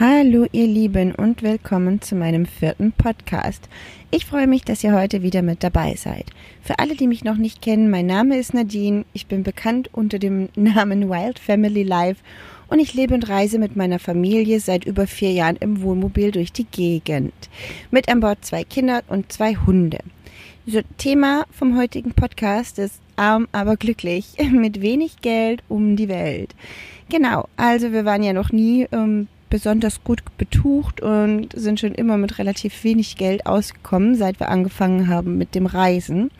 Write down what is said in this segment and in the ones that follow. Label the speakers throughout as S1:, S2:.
S1: Hallo ihr Lieben und willkommen zu meinem vierten Podcast. Ich freue mich, dass ihr heute wieder mit dabei seid. Für alle, die mich noch nicht kennen, mein Name ist Nadine. Ich bin bekannt unter dem Namen Wild Family Life und ich lebe und reise mit meiner Familie seit über vier Jahren im Wohnmobil durch die Gegend. Mit an Bord zwei Kinder und zwei Hunde. So, Thema vom heutigen Podcast ist arm, aber glücklich, mit wenig Geld um die Welt. Genau, also wir waren ja noch nie ähm, besonders gut betucht und sind schon immer mit relativ wenig Geld ausgekommen, seit wir angefangen haben mit dem Reisen.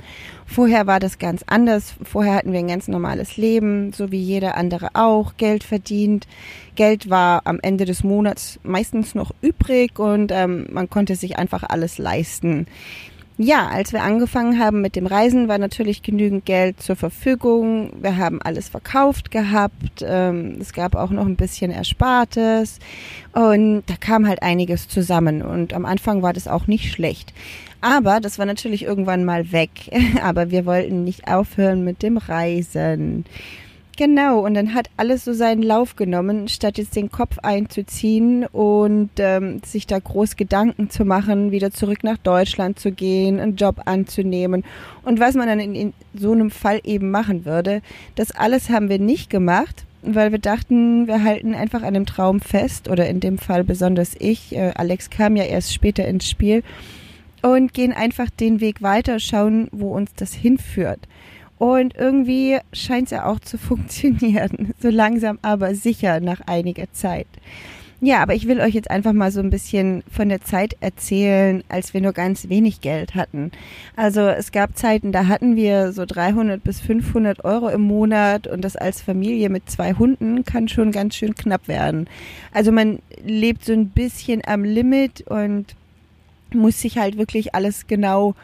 S1: Vorher war das ganz anders. Vorher hatten wir ein ganz normales Leben, so wie jeder andere auch, Geld verdient. Geld war am Ende des Monats meistens noch übrig und ähm, man konnte sich einfach alles leisten. Ja, als wir angefangen haben mit dem Reisen, war natürlich genügend Geld zur Verfügung. Wir haben alles verkauft gehabt. Ähm, es gab auch noch ein bisschen Erspartes. Und da kam halt einiges zusammen. Und am Anfang war das auch nicht schlecht. Aber das war natürlich irgendwann mal weg. Aber wir wollten nicht aufhören mit dem Reisen. Genau, und dann hat alles so seinen Lauf genommen, statt jetzt den Kopf einzuziehen und ähm, sich da groß Gedanken zu machen, wieder zurück nach Deutschland zu gehen, einen Job anzunehmen und was man dann in, in so einem Fall eben machen würde. Das alles haben wir nicht gemacht, weil wir dachten, wir halten einfach an dem Traum fest oder in dem Fall besonders ich. Äh, Alex kam ja erst später ins Spiel und gehen einfach den Weg weiter, schauen, wo uns das hinführt. Und irgendwie scheint es ja auch zu funktionieren. So langsam, aber sicher nach einiger Zeit. Ja, aber ich will euch jetzt einfach mal so ein bisschen von der Zeit erzählen, als wir nur ganz wenig Geld hatten. Also es gab Zeiten, da hatten wir so 300 bis 500 Euro im Monat und das als Familie mit zwei Hunden kann schon ganz schön knapp werden. Also man lebt so ein bisschen am Limit und muss sich halt wirklich alles genau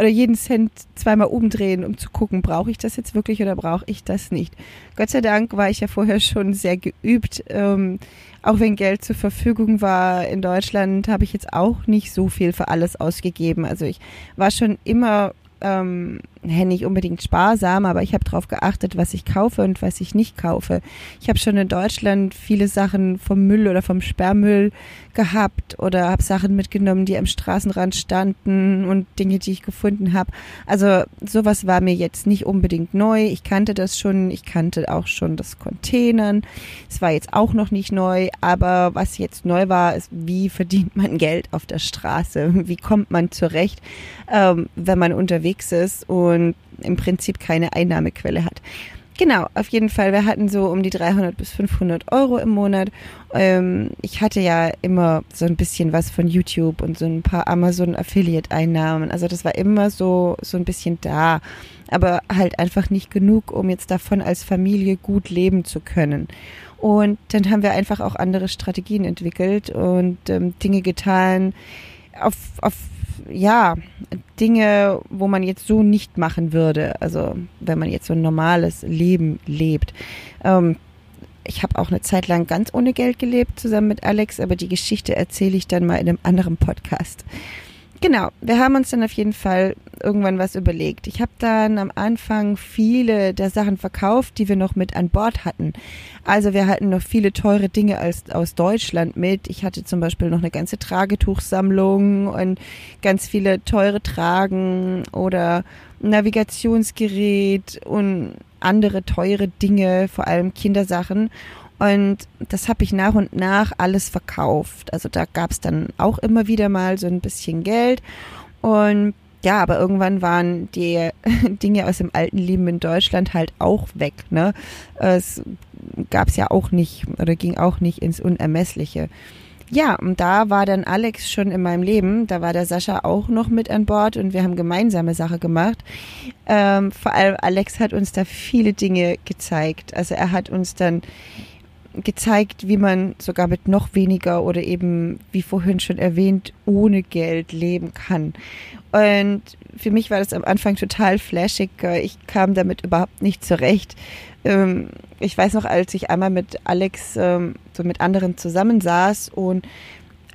S1: oder jeden Cent zweimal umdrehen, um zu gucken, brauche ich das jetzt wirklich oder brauche ich das nicht. Gott sei Dank war ich ja vorher schon sehr geübt. Ähm, auch wenn Geld zur Verfügung war in Deutschland, habe ich jetzt auch nicht so viel für alles ausgegeben. Also ich war schon immer ähm, nicht unbedingt sparsam, aber ich habe darauf geachtet, was ich kaufe und was ich nicht kaufe. Ich habe schon in Deutschland viele Sachen vom Müll oder vom Sperrmüll gehabt oder habe Sachen mitgenommen, die am Straßenrand standen und Dinge, die ich gefunden habe. Also sowas war mir jetzt nicht unbedingt neu. Ich kannte das schon. Ich kannte auch schon das Containern. Es war jetzt auch noch nicht neu, aber was jetzt neu war, ist, wie verdient man Geld auf der Straße? Wie kommt man zurecht, ähm, wenn man unterwegs ist und im Prinzip keine Einnahmequelle hat? Genau, auf jeden Fall. Wir hatten so um die 300 bis 500 Euro im Monat. Ähm, ich hatte ja immer so ein bisschen was von YouTube und so ein paar Amazon Affiliate Einnahmen. Also das war immer so, so ein bisschen da. Aber halt einfach nicht genug, um jetzt davon als Familie gut leben zu können. Und dann haben wir einfach auch andere Strategien entwickelt und ähm, Dinge getan auf, auf ja, Dinge, wo man jetzt so nicht machen würde. Also wenn man jetzt so ein normales Leben lebt. Ähm, ich habe auch eine Zeit lang ganz ohne Geld gelebt, zusammen mit Alex, aber die Geschichte erzähle ich dann mal in einem anderen Podcast. Genau, wir haben uns dann auf jeden Fall irgendwann was überlegt. Ich habe dann am Anfang viele der Sachen verkauft, die wir noch mit an Bord hatten. Also wir hatten noch viele teure Dinge als, aus Deutschland mit. Ich hatte zum Beispiel noch eine ganze Tragetuchsammlung und ganz viele teure Tragen oder Navigationsgerät und andere teure Dinge, vor allem Kindersachen. Und das habe ich nach und nach alles verkauft. Also da gab es dann auch immer wieder mal so ein bisschen Geld. Und ja, aber irgendwann waren die Dinge aus dem alten Leben in Deutschland halt auch weg. Ne? Es gab es ja auch nicht oder ging auch nicht ins Unermessliche. Ja, und da war dann Alex schon in meinem Leben. Da war der Sascha auch noch mit an Bord und wir haben gemeinsame Sache gemacht. Ähm, vor allem Alex hat uns da viele Dinge gezeigt. Also er hat uns dann gezeigt, wie man sogar mit noch weniger oder eben, wie vorhin schon erwähnt, ohne Geld leben kann. Und für mich war das am Anfang total flashig. Ich kam damit überhaupt nicht zurecht. Ähm, ich weiß noch, als ich einmal mit Alex, ähm, so mit anderen zusammensaß und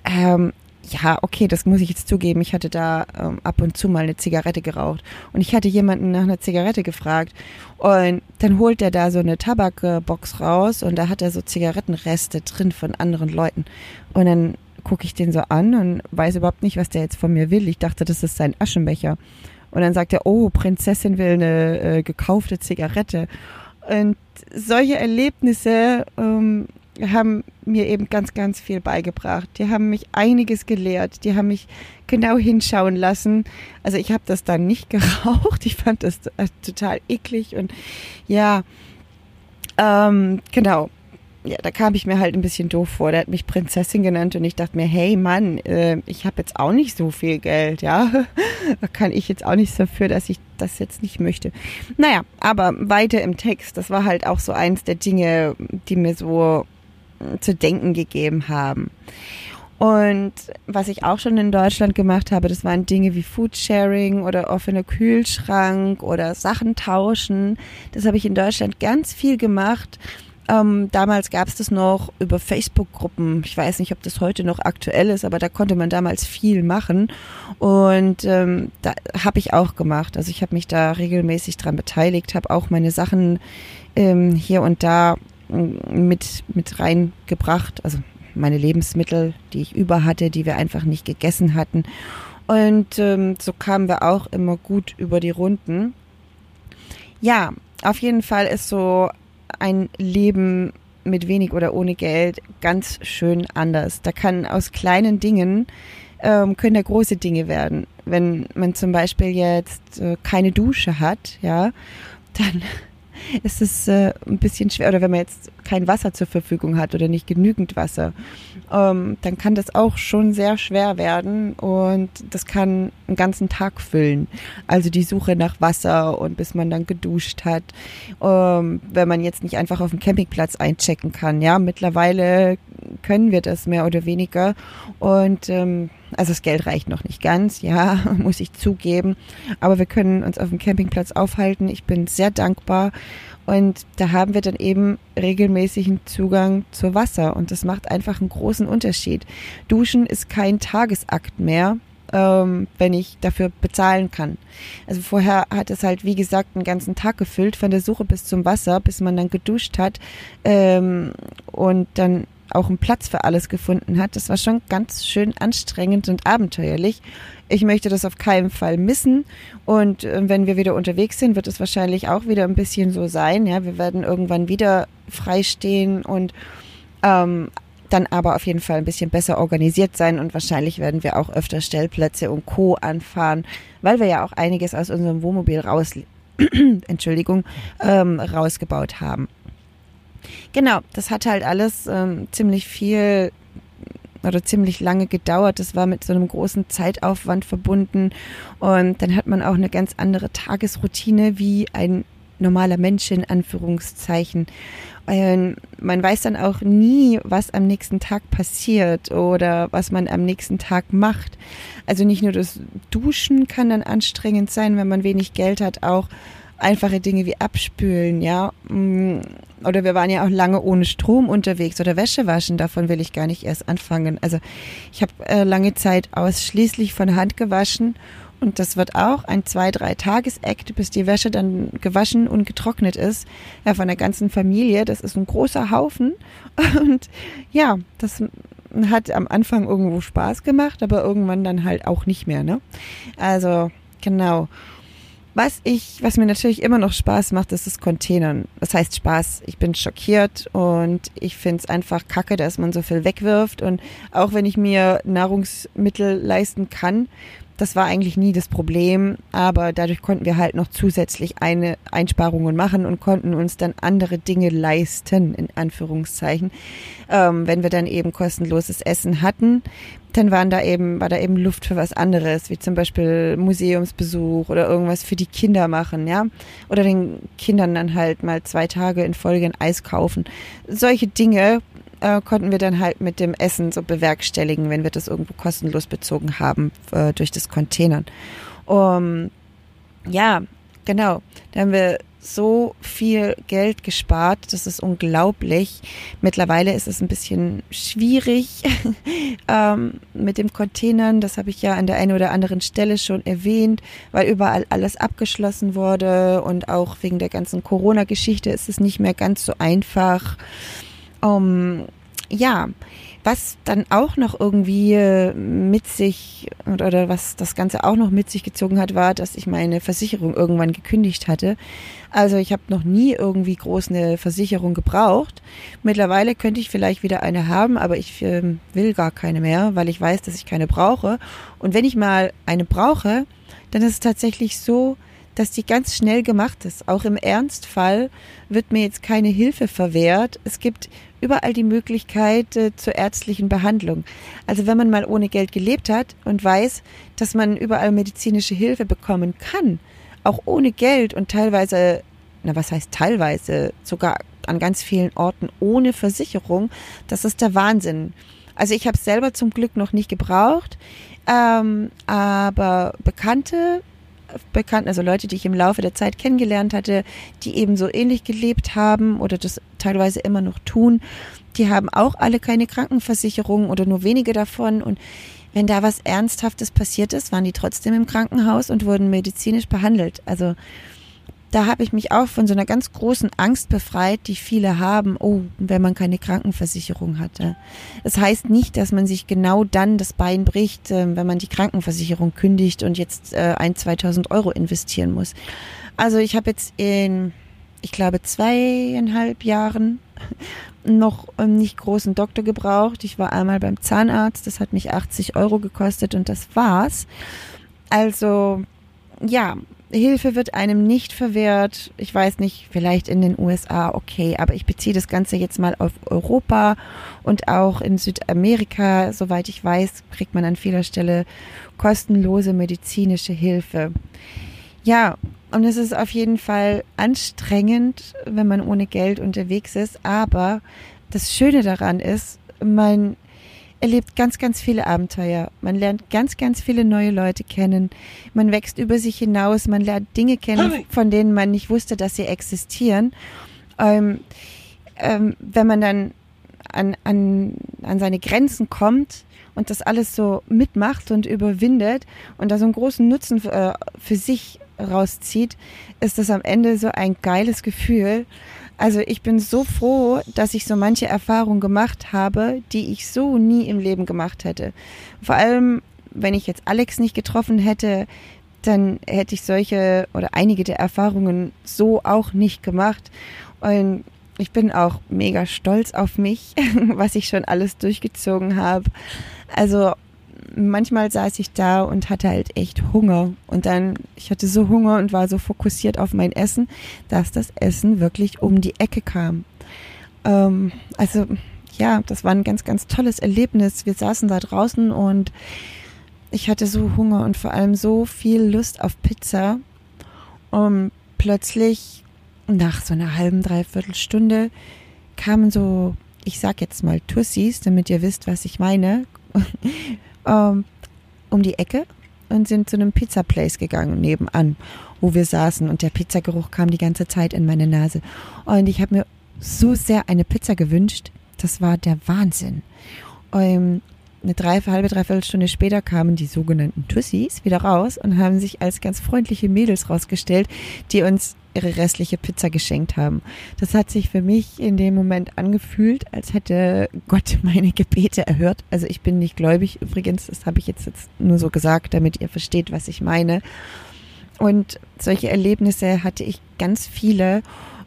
S1: ähm, ja, okay, das muss ich jetzt zugeben. Ich hatte da ähm, ab und zu mal eine Zigarette geraucht. Und ich hatte jemanden nach einer Zigarette gefragt. Und dann holt er da so eine Tabakbox raus und da hat er so Zigarettenreste drin von anderen Leuten. Und dann gucke ich den so an und weiß überhaupt nicht, was der jetzt von mir will. Ich dachte, das ist sein Aschenbecher. Und dann sagt er, oh, Prinzessin will eine äh, gekaufte Zigarette. Und solche Erlebnisse ähm, haben mir eben ganz, ganz viel beigebracht. Die haben mich einiges gelehrt. Die haben mich genau hinschauen lassen. Also ich habe das dann nicht geraucht. Ich fand das äh, total eklig und ja, ähm, genau. Ja, da kam ich mir halt ein bisschen doof vor. Der hat mich Prinzessin genannt und ich dachte mir, hey Mann, äh, ich habe jetzt auch nicht so viel Geld, ja. da kann ich jetzt auch nichts dafür, dass ich das jetzt nicht möchte. Naja, aber weiter im Text. Das war halt auch so eins der Dinge, die mir so zu denken gegeben haben. Und was ich auch schon in Deutschland gemacht habe, das waren Dinge wie Foodsharing oder offener Kühlschrank oder Sachen tauschen. Das habe ich in Deutschland ganz viel gemacht. Ähm, damals gab es das noch über Facebook-Gruppen. Ich weiß nicht, ob das heute noch aktuell ist, aber da konnte man damals viel machen. Und ähm, da habe ich auch gemacht. Also ich habe mich da regelmäßig dran beteiligt, habe auch meine Sachen ähm, hier und da mit, mit reingebracht. Also meine Lebensmittel, die ich über hatte, die wir einfach nicht gegessen hatten. Und ähm, so kamen wir auch immer gut über die Runden. Ja, auf jeden Fall ist so ein Leben mit wenig oder ohne Geld ganz schön anders. Da kann aus kleinen Dingen ähm, können da große Dinge werden. Wenn man zum Beispiel jetzt äh, keine Dusche hat, ja, dann ist es äh, ein bisschen schwer. Oder wenn man jetzt kein Wasser zur Verfügung hat oder nicht genügend Wasser, ähm, dann kann das auch schon sehr schwer werden und das kann einen ganzen Tag füllen. Also die Suche nach Wasser und bis man dann geduscht hat, ähm, wenn man jetzt nicht einfach auf dem Campingplatz einchecken kann. Ja, mittlerweile können wir das mehr oder weniger und ähm, also das Geld reicht noch nicht ganz, ja, muss ich zugeben. Aber wir können uns auf dem Campingplatz aufhalten. Ich bin sehr dankbar. Und da haben wir dann eben regelmäßigen Zugang zu Wasser. Und das macht einfach einen großen Unterschied. Duschen ist kein Tagesakt mehr, ähm, wenn ich dafür bezahlen kann. Also vorher hat es halt, wie gesagt, einen ganzen Tag gefüllt, von der Suche bis zum Wasser, bis man dann geduscht hat. Ähm, und dann auch einen Platz für alles gefunden hat. Das war schon ganz schön anstrengend und abenteuerlich. Ich möchte das auf keinen Fall missen. Und äh, wenn wir wieder unterwegs sind, wird es wahrscheinlich auch wieder ein bisschen so sein. Ja, wir werden irgendwann wieder freistehen und ähm, dann aber auf jeden Fall ein bisschen besser organisiert sein und wahrscheinlich werden wir auch öfter Stellplätze und Co. anfahren, weil wir ja auch einiges aus unserem Wohnmobil raus, Entschuldigung, ähm, rausgebaut haben. Genau, das hat halt alles ähm, ziemlich viel oder ziemlich lange gedauert. Das war mit so einem großen Zeitaufwand verbunden. Und dann hat man auch eine ganz andere Tagesroutine wie ein normaler Mensch in Anführungszeichen. Und man weiß dann auch nie, was am nächsten Tag passiert oder was man am nächsten Tag macht. Also nicht nur das Duschen kann dann anstrengend sein, wenn man wenig Geld hat, auch einfache Dinge wie abspülen, ja. Mm, oder wir waren ja auch lange ohne Strom unterwegs oder Wäsche waschen, davon will ich gar nicht erst anfangen. Also ich habe äh, lange Zeit ausschließlich von Hand gewaschen und das wird auch ein zwei, drei Tagesakt, bis die Wäsche dann gewaschen und getrocknet ist. Ja, von der ganzen Familie. Das ist ein großer Haufen. Und ja, das hat am Anfang irgendwo Spaß gemacht, aber irgendwann dann halt auch nicht mehr, ne? Also, genau. Was ich, was mir natürlich immer noch Spaß macht, ist das Containern. Das heißt Spaß. Ich bin schockiert und ich finde es einfach kacke, dass man so viel wegwirft. Und auch wenn ich mir Nahrungsmittel leisten kann, das war eigentlich nie das Problem, aber dadurch konnten wir halt noch zusätzlich eine Einsparungen machen und konnten uns dann andere Dinge leisten, in Anführungszeichen. Ähm, wenn wir dann eben kostenloses Essen hatten, dann waren da eben, war da eben Luft für was anderes, wie zum Beispiel Museumsbesuch oder irgendwas für die Kinder machen, ja. Oder den Kindern dann halt mal zwei Tage in Folge ein Eis kaufen. Solche Dinge äh, konnten wir dann halt mit dem Essen so bewerkstelligen, wenn wir das irgendwo kostenlos bezogen haben äh, durch das Containern. Um, ja, genau. Da haben wir so viel Geld gespart. Das ist unglaublich. Mittlerweile ist es ein bisschen schwierig ähm, mit dem Containern. Das habe ich ja an der einen oder anderen Stelle schon erwähnt, weil überall alles abgeschlossen wurde und auch wegen der ganzen Corona-Geschichte ist es nicht mehr ganz so einfach. Um, ja, was dann auch noch irgendwie äh, mit sich oder was das Ganze auch noch mit sich gezogen hat, war, dass ich meine Versicherung irgendwann gekündigt hatte. Also ich habe noch nie irgendwie groß eine Versicherung gebraucht. Mittlerweile könnte ich vielleicht wieder eine haben, aber ich äh, will gar keine mehr, weil ich weiß, dass ich keine brauche. Und wenn ich mal eine brauche, dann ist es tatsächlich so, dass die ganz schnell gemacht ist. Auch im Ernstfall wird mir jetzt keine Hilfe verwehrt. Es gibt überall die Möglichkeit äh, zur ärztlichen Behandlung. Also wenn man mal ohne Geld gelebt hat und weiß, dass man überall medizinische Hilfe bekommen kann, auch ohne Geld und teilweise, na was heißt teilweise, sogar an ganz vielen Orten ohne Versicherung, das ist der Wahnsinn. Also ich habe es selber zum Glück noch nicht gebraucht, ähm, aber Bekannte Bekannten, also Leute, die ich im Laufe der Zeit kennengelernt hatte, die eben so ähnlich gelebt haben oder das teilweise immer noch tun, die haben auch alle keine Krankenversicherung oder nur wenige davon. Und wenn da was Ernsthaftes passiert ist, waren die trotzdem im Krankenhaus und wurden medizinisch behandelt. Also da habe ich mich auch von so einer ganz großen Angst befreit, die viele haben, oh, wenn man keine Krankenversicherung hatte. Das heißt nicht, dass man sich genau dann das Bein bricht, ähm, wenn man die Krankenversicherung kündigt und jetzt äh, ein, 2000 Euro investieren muss. Also ich habe jetzt in, ich glaube, zweieinhalb Jahren noch einen nicht großen Doktor gebraucht. Ich war einmal beim Zahnarzt, das hat mich 80 Euro gekostet und das war's. Also ja, Hilfe wird einem nicht verwehrt. Ich weiß nicht, vielleicht in den USA, okay, aber ich beziehe das Ganze jetzt mal auf Europa und auch in Südamerika. Soweit ich weiß, kriegt man an vieler Stelle kostenlose medizinische Hilfe. Ja, und es ist auf jeden Fall anstrengend, wenn man ohne Geld unterwegs ist, aber das Schöne daran ist, man erlebt ganz, ganz viele Abenteuer. Man lernt ganz, ganz viele neue Leute kennen. Man wächst über sich hinaus. Man lernt Dinge kennen, von denen man nicht wusste, dass sie existieren. Ähm, ähm, wenn man dann an, an, an seine Grenzen kommt und das alles so mitmacht und überwindet und da so einen großen Nutzen für, äh, für sich rauszieht, ist das am Ende so ein geiles Gefühl. Also ich bin so froh, dass ich so manche Erfahrungen gemacht habe, die ich so nie im Leben gemacht hätte. Vor allem, wenn ich jetzt Alex nicht getroffen hätte, dann hätte ich solche oder einige der Erfahrungen so auch nicht gemacht. Und ich bin auch mega stolz auf mich, was ich schon alles durchgezogen habe. Also manchmal saß ich da und hatte halt echt Hunger. Und dann, ich hatte so Hunger und war so fokussiert auf mein Essen, dass das Essen wirklich um die Ecke kam. Ähm, also, ja, das war ein ganz, ganz tolles Erlebnis. Wir saßen da draußen und ich hatte so Hunger und vor allem so viel Lust auf Pizza. Und plötzlich, nach so einer halben, dreiviertel Stunde, kamen so, ich sag jetzt mal Tussis, damit ihr wisst, was ich meine, ähm, um die Ecke und sind zu einem Pizza Place gegangen nebenan, wo wir saßen und der Pizzageruch kam die ganze Zeit in meine Nase. Und ich habe mir so sehr eine Pizza gewünscht, das war der Wahnsinn. Ähm, eine drei, halbe, dreiviertel Stunde später kamen die sogenannten Tussis wieder raus und haben sich als ganz freundliche Mädels rausgestellt, die uns ihre restliche Pizza geschenkt haben. Das hat sich für mich in dem Moment angefühlt, als hätte Gott meine Gebete erhört. Also ich bin nicht gläubig übrigens, das habe ich jetzt, jetzt nur so gesagt, damit ihr versteht, was ich meine. Und solche Erlebnisse hatte ich ganz viele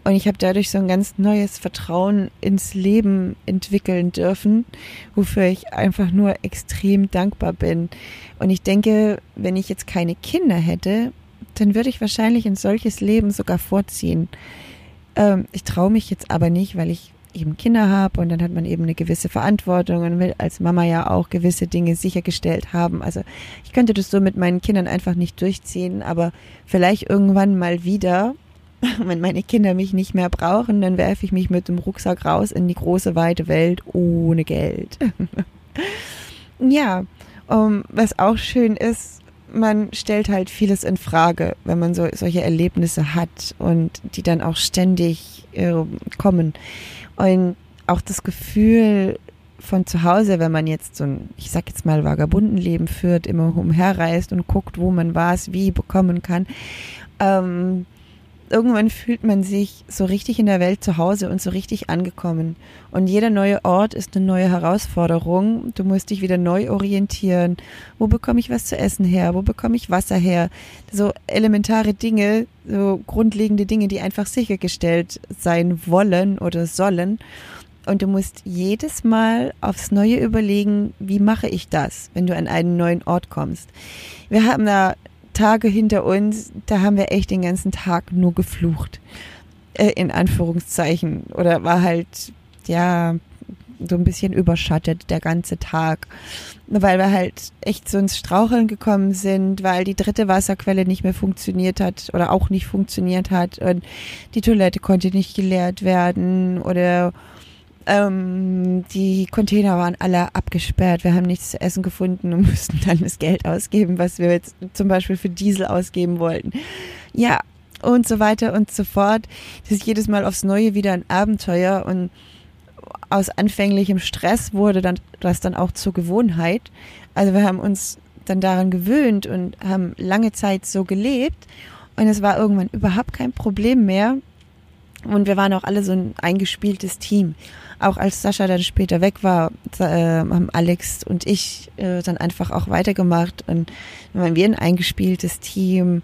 S1: und ich habe dadurch so ein ganz neues Vertrauen ins Leben entwickeln dürfen, wofür ich einfach nur extrem dankbar bin. Und ich denke, wenn ich jetzt keine Kinder hätte, dann würde ich wahrscheinlich ein solches Leben sogar vorziehen. Ähm, ich traue mich jetzt aber nicht, weil ich eben Kinder habe und dann hat man eben eine gewisse Verantwortung und will als Mama ja auch gewisse Dinge sichergestellt haben. Also ich könnte das so mit meinen Kindern einfach nicht durchziehen, aber vielleicht irgendwann mal wieder, wenn meine Kinder mich nicht mehr brauchen, dann werfe ich mich mit dem Rucksack raus in die große weite Welt ohne Geld. ja, um, was auch schön ist, man stellt halt vieles in Frage, wenn man so solche Erlebnisse hat und die dann auch ständig äh, kommen. Und auch das Gefühl von zu Hause, wenn man jetzt so ein, ich sag jetzt mal, Vagabundenleben führt, immer umherreist und guckt, wo man was, wie bekommen kann, ähm, irgendwann fühlt man sich so richtig in der Welt zu Hause und so richtig angekommen. Und jeder neue Ort ist eine neue Herausforderung. Du musst dich wieder neu orientieren. Wo bekomme ich was zu essen her? Wo bekomme ich Wasser her? So elementare Dinge, so grundlegende Dinge, die einfach sichergestellt sein wollen oder sollen. Und du musst jedes Mal aufs Neue überlegen, wie mache ich das, wenn du an einen neuen Ort kommst. Wir haben da Tage hinter uns, da haben wir echt den ganzen Tag nur geflucht. Äh, in Anführungszeichen. Oder war halt, ja, so ein bisschen überschattet der ganze Tag. Weil wir halt echt so ins Straucheln gekommen sind, weil die dritte Wasserquelle nicht mehr funktioniert hat oder auch nicht funktioniert hat und die Toilette konnte nicht geleert werden oder ähm, die Container waren alle abgesperrt. Wir haben nichts zu essen gefunden und mussten dann das Geld ausgeben, was wir jetzt zum Beispiel für Diesel ausgeben wollten. Ja, und so weiter und so fort. Das ist jedes Mal aufs Neue wieder ein Abenteuer und aus anfänglichem Stress wurde dann das dann auch zur Gewohnheit. Also wir haben uns dann daran gewöhnt und haben lange Zeit so gelebt und es war irgendwann überhaupt kein Problem mehr. Und wir waren auch alle so ein eingespieltes Team auch als Sascha dann später weg war, äh, haben Alex und ich äh, dann einfach auch weitergemacht und dann waren wir ein eingespieltes Team.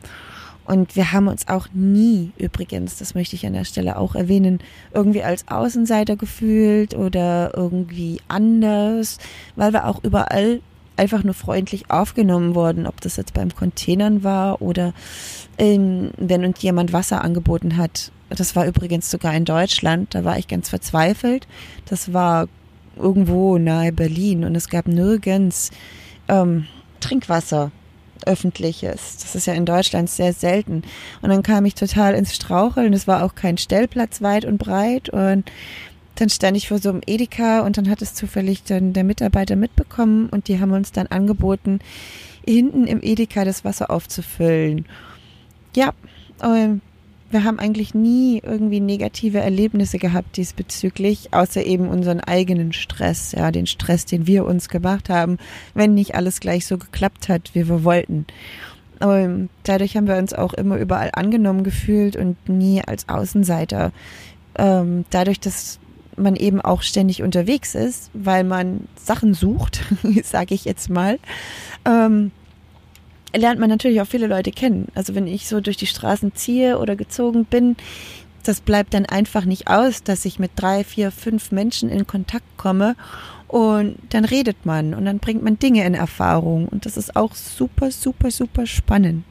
S1: Und wir haben uns auch nie, übrigens, das möchte ich an der Stelle auch erwähnen, irgendwie als Außenseiter gefühlt oder irgendwie anders, weil wir auch überall einfach nur freundlich aufgenommen wurden, ob das jetzt beim Containern war oder ähm, wenn uns jemand Wasser angeboten hat das war übrigens sogar in Deutschland. Da war ich ganz verzweifelt. Das war irgendwo nahe Berlin und es gab nirgends ähm, Trinkwasser öffentliches. Das ist ja in Deutschland sehr selten. Und dann kam ich total ins Straucheln. Es war auch kein Stellplatz weit und breit und dann stand ich vor so einem Edeka und dann hat es zufällig dann der Mitarbeiter mitbekommen und die haben uns dann angeboten, hinten im Edeka das Wasser aufzufüllen. Ja, ähm, wir haben eigentlich nie irgendwie negative Erlebnisse gehabt diesbezüglich, außer eben unseren eigenen Stress, ja, den Stress, den wir uns gemacht haben, wenn nicht alles gleich so geklappt hat, wie wir wollten. Und dadurch haben wir uns auch immer überall angenommen gefühlt und nie als Außenseiter. Ähm, dadurch, dass man eben auch ständig unterwegs ist, weil man Sachen sucht, sage ich jetzt mal, ähm, lernt man natürlich auch viele Leute kennen. Also wenn ich so durch die Straßen ziehe oder gezogen bin, das bleibt dann einfach nicht aus, dass ich mit drei, vier, fünf Menschen in Kontakt komme und dann redet man und dann bringt man Dinge in Erfahrung und das ist auch super, super, super spannend.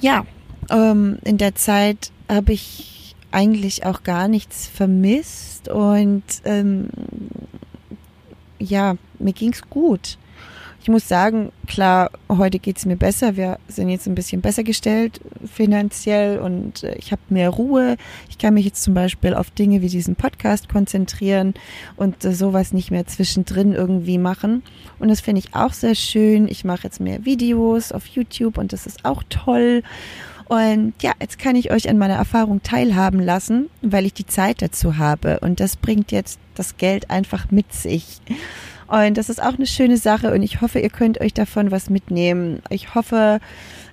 S1: Ja, ähm, in der Zeit habe ich eigentlich auch gar nichts vermisst und ähm, ja, mir ging's gut. Ich muss sagen, klar, heute geht es mir besser. Wir sind jetzt ein bisschen besser gestellt finanziell und äh, ich habe mehr Ruhe. Ich kann mich jetzt zum Beispiel auf Dinge wie diesen Podcast konzentrieren und äh, sowas nicht mehr zwischendrin irgendwie machen. Und das finde ich auch sehr schön. Ich mache jetzt mehr Videos auf YouTube und das ist auch toll. Und ja, jetzt kann ich euch an meiner Erfahrung teilhaben lassen, weil ich die Zeit dazu habe. Und das bringt jetzt das Geld einfach mit sich. Und das ist auch eine schöne Sache und ich hoffe, ihr könnt euch davon was mitnehmen. Ich hoffe,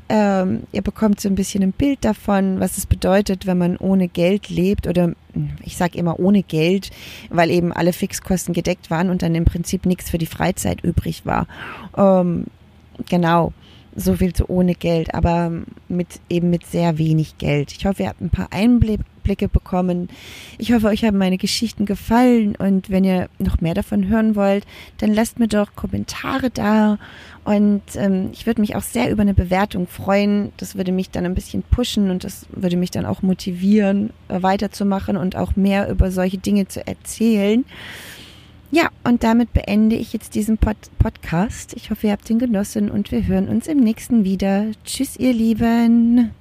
S1: ähm, ihr bekommt so ein bisschen ein Bild davon, was es bedeutet, wenn man ohne Geld lebt oder ich sage immer ohne Geld, weil eben alle Fixkosten gedeckt waren und dann im Prinzip nichts für die Freizeit übrig war. Ähm, genau so viel zu ohne Geld, aber mit eben mit sehr wenig Geld. Ich hoffe, ihr habt ein paar Einblicke bekommen. Ich hoffe, euch haben meine Geschichten gefallen und wenn ihr noch mehr davon hören wollt, dann lasst mir doch Kommentare da und ähm, ich würde mich auch sehr über eine Bewertung freuen. Das würde mich dann ein bisschen pushen und das würde mich dann auch motivieren, äh, weiterzumachen und auch mehr über solche Dinge zu erzählen. Ja, und damit beende ich jetzt diesen Pod Podcast. Ich hoffe, ihr habt ihn genossen und wir hören uns im nächsten wieder. Tschüss, ihr Lieben.